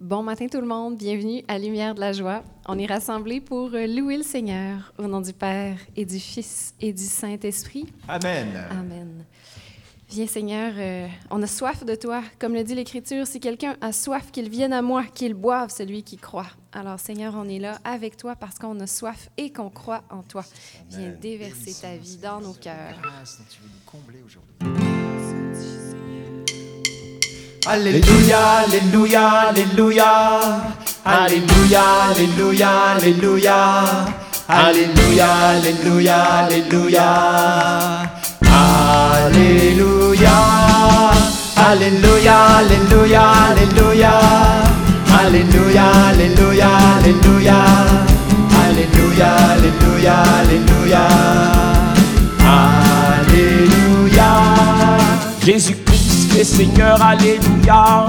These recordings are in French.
Bon matin tout le monde, bienvenue à Lumière de la Joie. On est rassemblés pour euh, louer le Seigneur au nom du Père et du Fils et du Saint-Esprit. Amen. Amen. Viens Seigneur, euh, on a soif de toi. Comme le dit l'Écriture, si quelqu'un a soif, qu'il vienne à moi, qu'il boive celui qui croit. Alors Seigneur, on est là avec toi parce qu'on a soif et qu'on croit en toi. Viens déverser ta vie dans nos cœurs. Grâce dont tu veux nous combler aujourd'hui. Alléluia, Alléluia, Alléluia. Alléluia, Alléluia, Alléluia. Alléluia, Alléluia, Alléluia. Alléluia. Alléluia, Alléluia, Alléluia. Alléluia, Alléluia, Alléluia. Alléluia, Alléluia, Alléluia. Alléluia. Jésus-Christ Seigneur, Alléluia.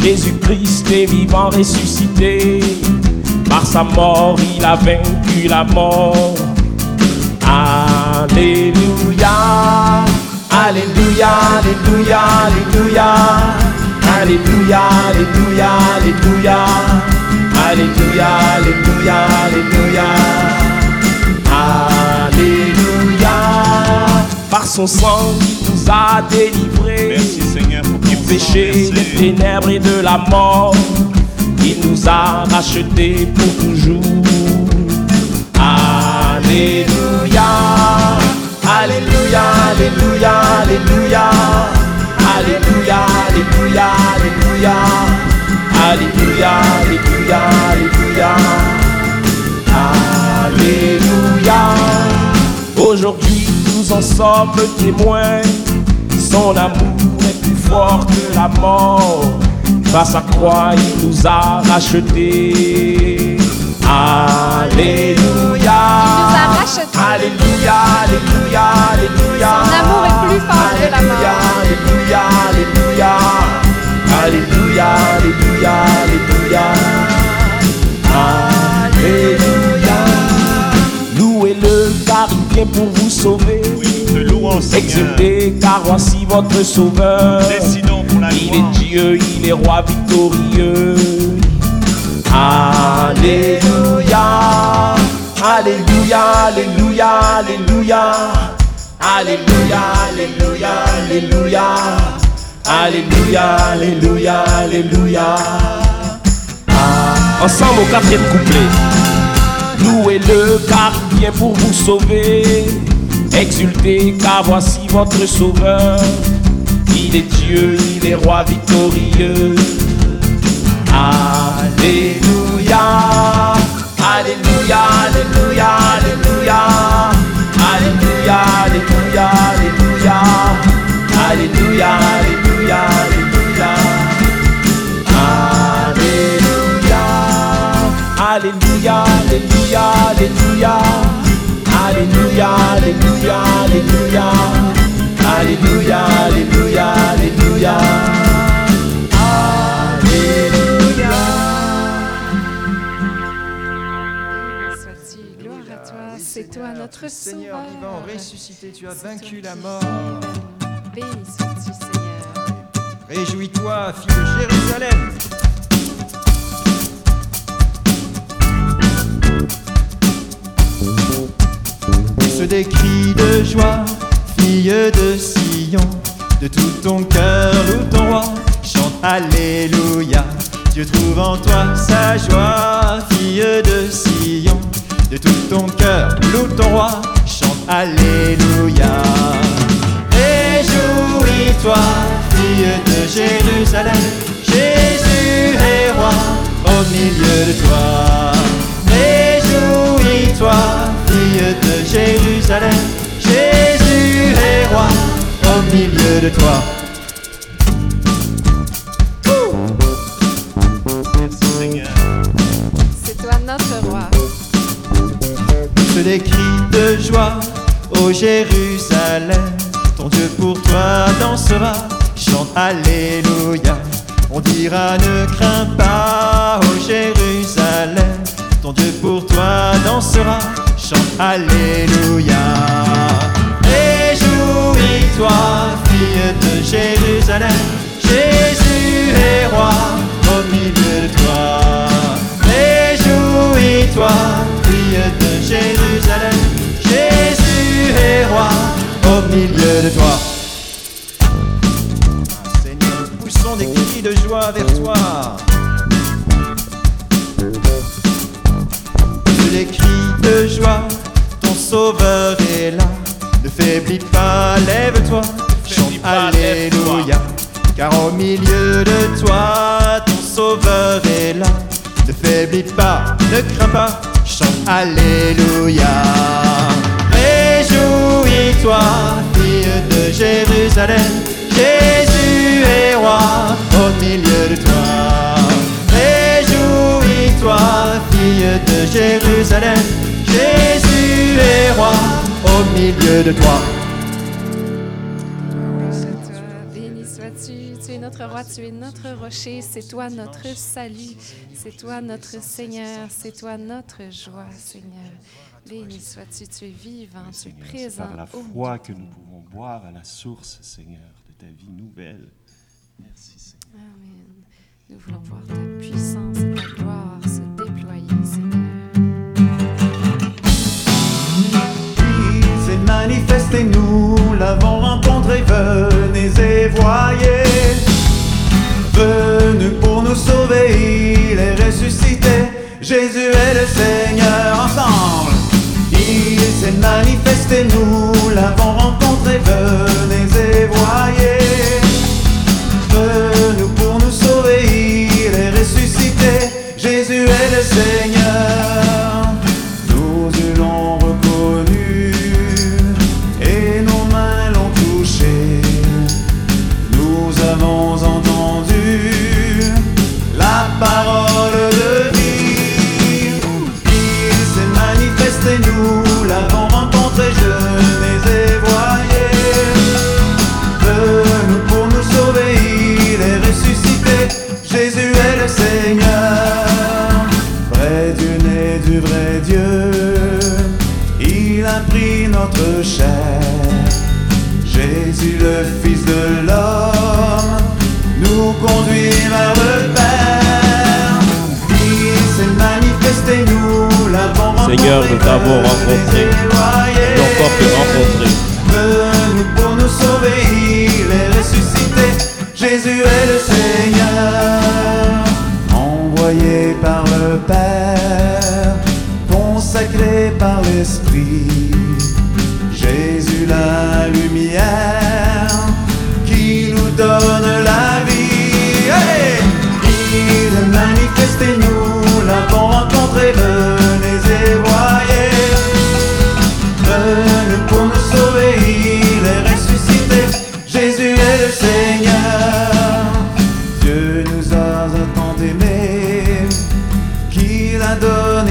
Jésus-Christ est vivant, ressuscité. Par sa mort, il a vaincu la mort. Alléluia. Alléluia, Alléluia, Alléluia. Alléluia, Alléluia, Alléluia. Alléluia, Alléluia, Alléluia. Alléluia. Par son sang, il nous a délivrés. Merci Seigneur pour du péché, des ténèbres et de la mort. Il nous a rachetés pour toujours. Alléluia. Alléluia, Alléluia, Alléluia. Alléluia, Alléluia, Alléluia. Alléluia, Alléluia, Alléluia. Alléluia. Aujourd'hui, nous en sommes témoins. Son amour est plus fort que la mort. Par sa croix, il nous a rachetés. Alléluia. Il nous a rachetés. Alléluia, Alléluia, Alléluia. Son amour est plus fort que la mort. Alléluia, Alléluia, Alléluia. Alléluia, Alléluia, Alléluia. Louez-le car il vient pour vous Exultez car voici votre sauveur. Décidons pour la Il gloire. est Dieu, il est roi victorieux. Alléluia. Alléluia, Alléluia, Alléluia. Alléluia, Alléluia, Alléluia. Alléluia, Alléluia, Alléluia. Ensemble au quatrième couplet. Louez-le car il vient pour vous sauver. Exultez car voici votre sauveur. Il est Dieu, il est roi victorieux. Alléluia. Alléluia, Alléluia, Alléluia. Alléluia, Alléluia, Alléluia. Alléluia, Alléluia, Alléluia. Alléluia. Alléluia, Alléluia, Alléluia. Alléluia, Alléluia, Alléluia. Alléluia, Alléluia, Alléluia. Alléluia. Sois-tu, gloire à toi, c'est toi notre Seigneur vivant, ressuscité, tu as vaincu la mort. Béni sois-tu, Seigneur. Réjouis-toi, fille de Jérusalem. Des cris de joie, fille de Sion. De tout ton cœur, loue ton roi, chante Alléluia. Dieu trouve en toi sa joie, fille de Sion. De tout ton cœur, loue ton roi, chante Alléluia. Réjouis-toi, fille de Jérusalem, Jésus est roi au milieu de toi. Réjouis-toi, de Jérusalem, Jésus est roi au milieu de toi. Merci Seigneur. C'est toi notre roi. Pousse des cris de joie, ô Jérusalem. Ton Dieu pour toi dansera, chante Alléluia. On dira ne crains pas, ô Jérusalem. Ton Dieu pour toi dansera, Alléluia. Réjouis-toi, fille de Jérusalem, Jésus est roi au milieu de toi. Réjouis-toi, fille de Jérusalem, Jésus est roi au milieu de toi. Seigneur, poussons des cris de joie vers toi. Les cris de joie, ton sauveur est là. Ne faiblis pas, lève-toi, chante pas. Alléluia. Car au milieu de toi, ton sauveur est là. Ne faiblis pas, ne crains pas, chante Alléluia. Réjouis-toi, fille de Jérusalem, Jésus est roi Jérusalem, Jésus est roi au milieu de toi. Sois-tu. Tu es notre roi, tu es notre rocher. C'est toi notre salut. C'est toi notre Seigneur. C'est toi notre joie, Seigneur. Béni sois-tu. Tu es vivant, tu es présent. par la foi que nous pouvons boire à la source, Seigneur, de ta vie nouvelle. Merci, Seigneur. Amen. Nous voulons voir ta puissance et ta gloire se déployer, Seigneur. Jésus est le Seigneur ensemble. Il s'est manifesté, nous l'avons rencontré, venez Seigneur, nous t'avons rencontré. Nous encore te rencontrer. Venu pour nous sauver, il est ressuscité. Jésus est le Seigneur, envoyé par le Père, consacré par l'Esprit. Jésus la lumière qui nous donne la vie. Il est manifesté, nous l'avons rencontré, venez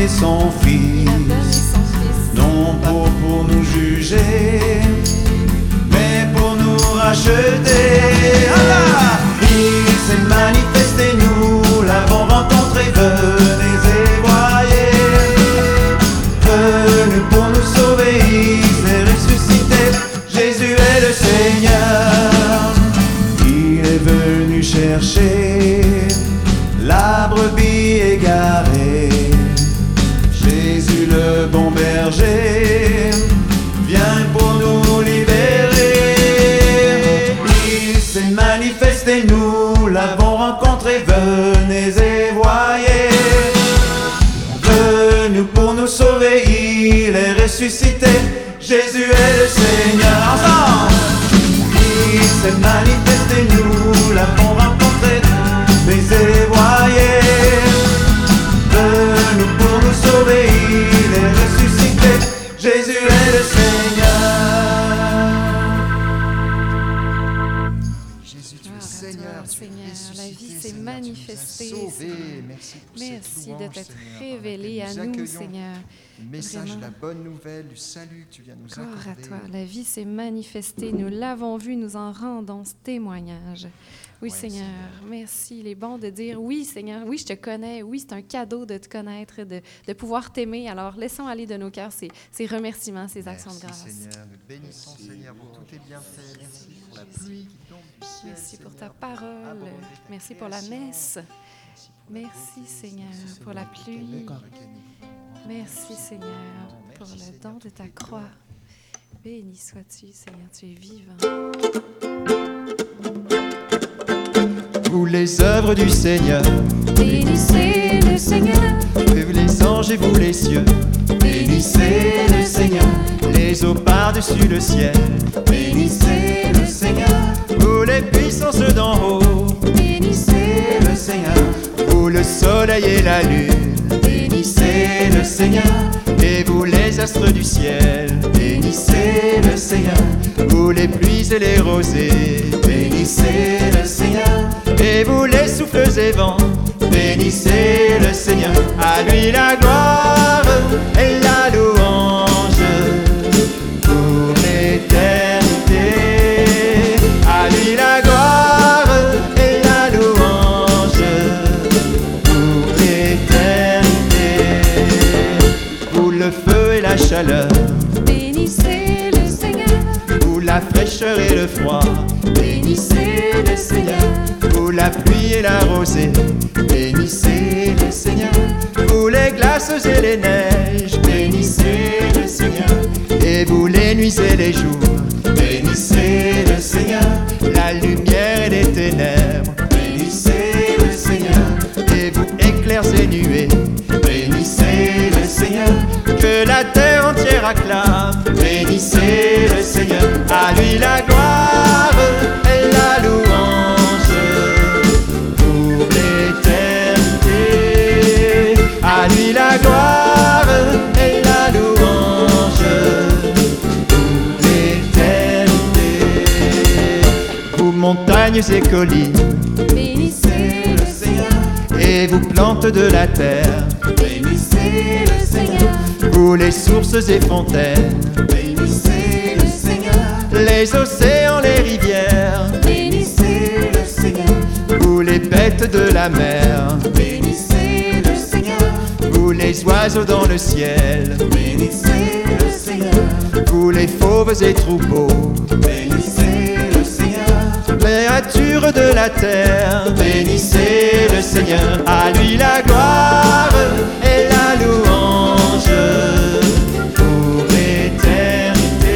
son Fils, non pour, pour nous juger, mais pour nous racheter. Allah il s'est manifesté, nous l'avons rencontré, venez rencontré, message de la bonne nouvelle, du salut que tu viens nous Gloire à accorder. toi. La vie s'est manifestée. Nous l'avons vu. Nous en rendons ce témoignage. Oui, Ouais, Seigneur. Merci. Il est bon de dire oui, Seigneur. Oui, je te connais. Oui, c'est un cadeau de te connaître, de, de pouvoir t'aimer. Alors, laissons aller de nos cœurs ces, ces remerciements, ces actions de Merci grâce. Seigneur, nous te bénissons Seigneur pour tous tes bienfaits. Merci pour la pluie qui tombe du ciel. Merci pour ta Seigneur, parole. Merci pour la messe. Merci pour la Merci, beauté, Seigneur, pour la pluie. Merci, Seigneur, pour le don de ta croix. Béni sois-tu, Seigneur, tu es vivant. vous les œuvres du Seigneur, Bénissez le Seigneur, vous les anges et vous les cieux, Bénissez le Seigneur, les eaux par-dessus le ciel, bénissez le Seigneur, vous les puissances d'en haut, bénissez le Seigneur, vous le soleil et la lune, bénissez le Seigneur, et vous les astres du ciel, bénissez le Seigneur, vous les pluies et les rosées, bénissez le Seigneur, et vous les souffles et vents, bénissez le Seigneur, à lui la gloire et la bénissez le Seigneur, vous les glaces et les neiges, bénissez le Seigneur, et vous les nuits et les jours. bénissez le Seigneur, la lumière et les ténèbres, bénissez le Seigneur, et vous éclairs et nuées, bénissez le Seigneur, que la terre entière acclame, bénissez le Seigneur, à lui la montagnes et collines, bénissez le Seigneur, et vous plantes de la terre, bénissez le Seigneur, vous les sources et fontaines, bénissez le Seigneur, les océans, les rivières, bénissez le Seigneur, vous les bêtes de la mer, bénissez le Seigneur, vous les oiseaux dans le ciel, bénissez le Seigneur, vous les fauves et troupeaux, bénissez de la terre, bénissez le Seigneur, à lui la gloire et la louange. Pour l'éternité.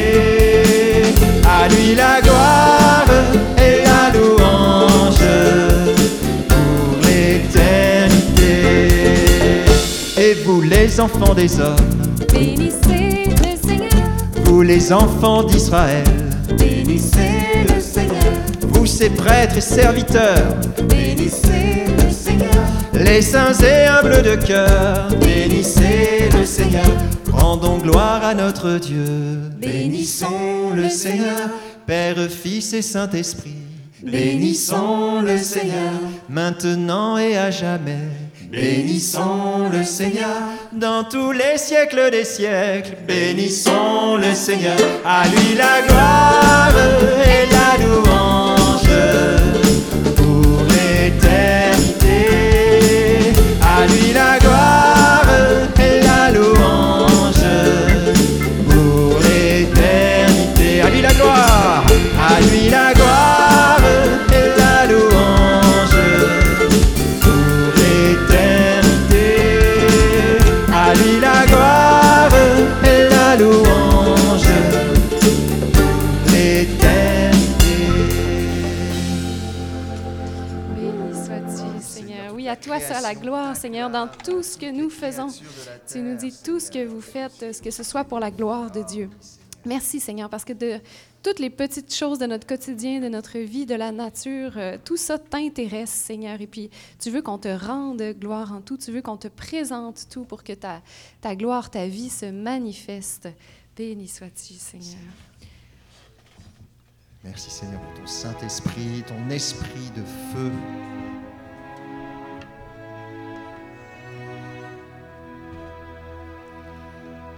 À lui la gloire et la louange. Pour l'éternité. Et vous les enfants des hommes, bénissez le Seigneur, vous les enfants d'Israël, bénissez le Seigneur, ces prêtres et serviteurs, bénissez le Seigneur, les saints et humbles de cœur, bénissez le Seigneur, rendons gloire à notre Dieu. bénissons le Seigneur, Père, Fils et Saint-Esprit, bénissons le Seigneur, maintenant et à jamais, bénissons le Seigneur, dans tous les siècles des siècles, bénissons le Seigneur, à lui la gloire et la louange pour l'éternité. La gloire Seigneur dans tout ce que nous faisons. Tu nous dis tout ce que vous faites, que ce soit pour la gloire de Dieu. Merci Seigneur, parce que de toutes les petites choses de notre quotidien, de notre vie, de la nature, euh, tout ça t'intéresse Seigneur. Et puis tu veux qu'on te rende gloire en tout, tu veux qu'on te présente tout pour que ta, ta gloire, ta vie se manifeste. Béni sois-tu Seigneur. Merci Seigneur pour ton Saint-Esprit, ton esprit de feu.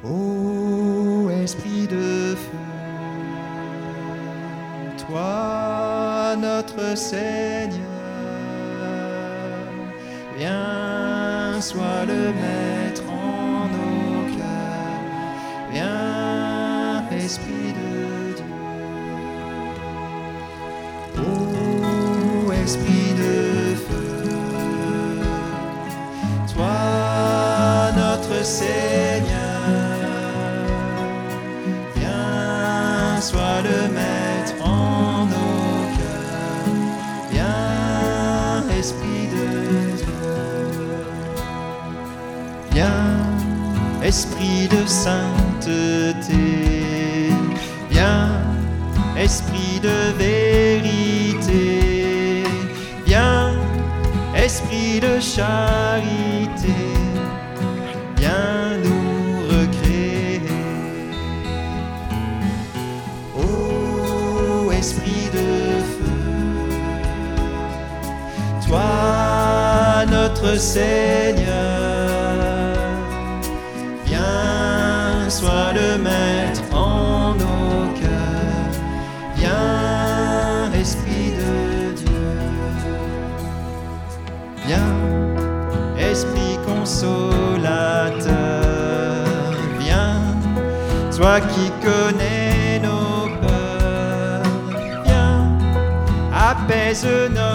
Ô esprit de feu, toi notre Seigneur, viens, sois le maître en nos cœurs, viens, esprit de Dieu. Ô esprit sois le maître en nos cœurs, viens, Esprit de Dieu. Viens, Esprit de sainteté. Viens, Esprit de vérité. Viens, Esprit de charité. Seigneur, viens, sois le maître en nos cœurs, viens, Esprit de Dieu, viens, Esprit consolateur, viens, toi qui connais nos peurs, viens, apaise notre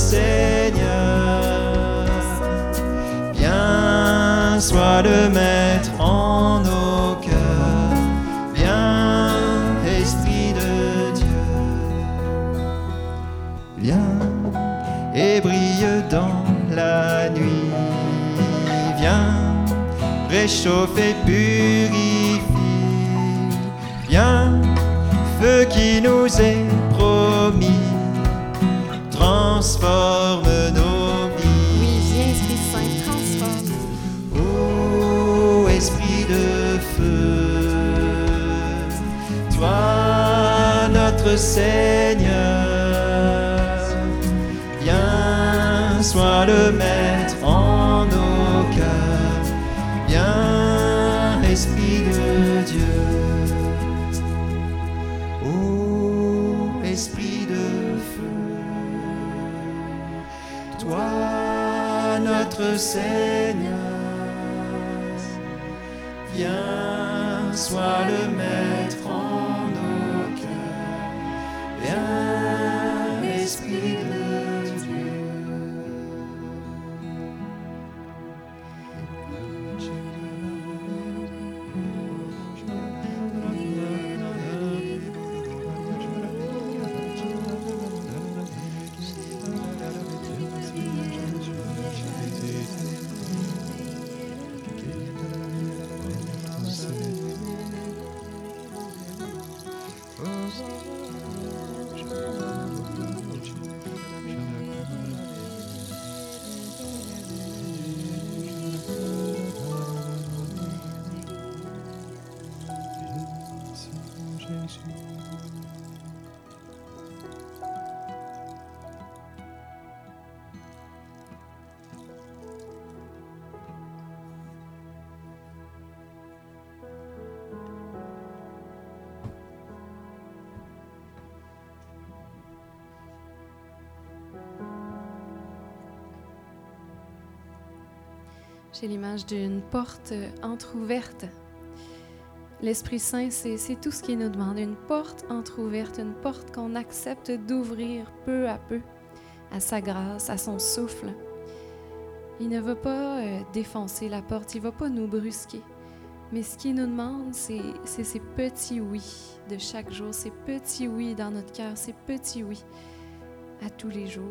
Seigneur, viens, sois le maître en nos cœurs, viens, Esprit de Dieu, viens et brille dans la nuit, viens, réchauffe et purifie, viens, feu qui nous est Seigneur, viens, sois le maître en nos cœurs, viens, Esprit de Dieu. Ô Esprit de feu, toi notre Seigneur, viens, sois le maître J'ai l'image d'une porte entr'ouverte. L'Esprit Saint, c'est tout ce qu'il nous demande. Une porte entr'ouverte, une porte qu'on accepte d'ouvrir peu à peu à sa grâce, à son souffle. Il ne va pas euh, défoncer la porte, il ne va pas nous brusquer. Mais ce qu'il nous demande, c'est ces petits oui de chaque jour, ces petits oui dans notre cœur, ces petits oui à tous les jours.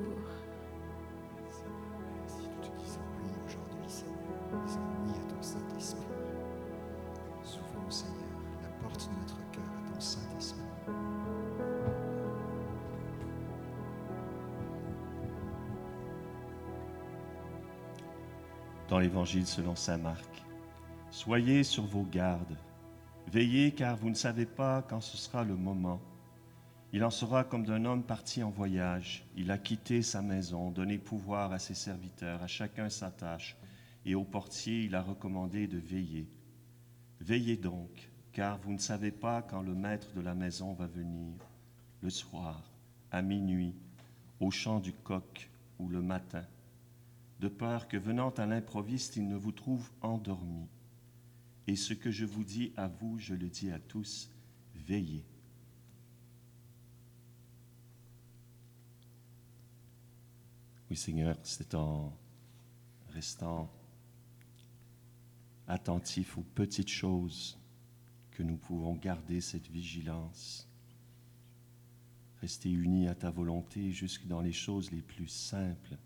Dans l'Évangile selon Saint Marc. Soyez sur vos gardes, veillez car vous ne savez pas quand ce sera le moment. Il en sera comme d'un homme parti en voyage. Il a quitté sa maison, donné pouvoir à ses serviteurs, à chacun sa tâche, et au portier il a recommandé de veiller. Veillez donc, car vous ne savez pas quand le maître de la maison va venir, le soir, à minuit, au chant du coq ou le matin de peur que venant à l'improviste, il ne vous trouve endormi. Et ce que je vous dis à vous, je le dis à tous, veillez. Oui, Seigneur, c'est en restant attentifs aux petites choses que nous pouvons garder cette vigilance. Rester unis à ta volonté jusque dans les choses les plus simples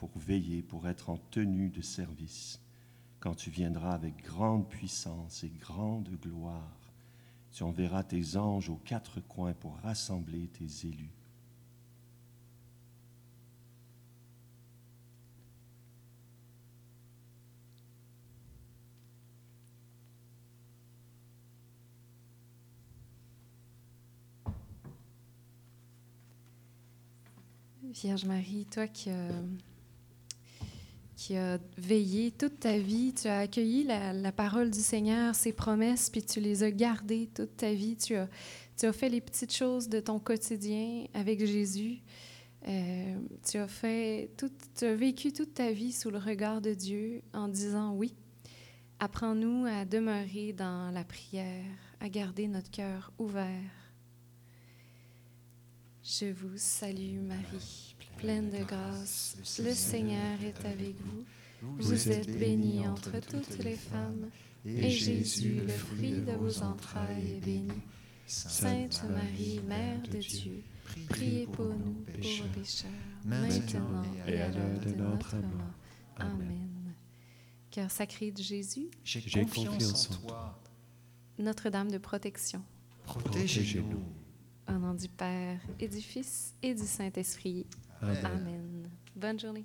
pour veiller, pour être en tenue de service quand tu viendras avec grande puissance et grande gloire. Tu enverras tes anges aux quatre coins pour rassembler tes élus. Vierge Marie, toi qui as, qui as veillé toute ta vie, tu as accueilli la, parole du Seigneur, ses promesses, puis tu les as gardées toute ta vie. Tu as, tu as fait les petites choses de ton quotidien avec Jésus. Euh, tu, as fait tu as vécu toute ta vie sous le regard de Dieu en disant oui. Apprends-nous à demeurer dans la prière, à garder notre cœur ouvert. Je vous salue Marie, pleine de grâce. Le Seigneur est avec vous. Vous êtes bénie entre toutes les femmes, et Jésus, le fruit de vos entrailles, est béni. Sainte Marie, Mère de Dieu, priez pour nous pauvres pécheurs, maintenant et à l'heure de notre mort. Amen. Cœur sacré de Jésus, J'ai confiance en toi. Notre-Dame de protection, Protégez-nous. au nom du Père et du Fils et du Saint-Esprit. Amen. Amen. Bonne journée.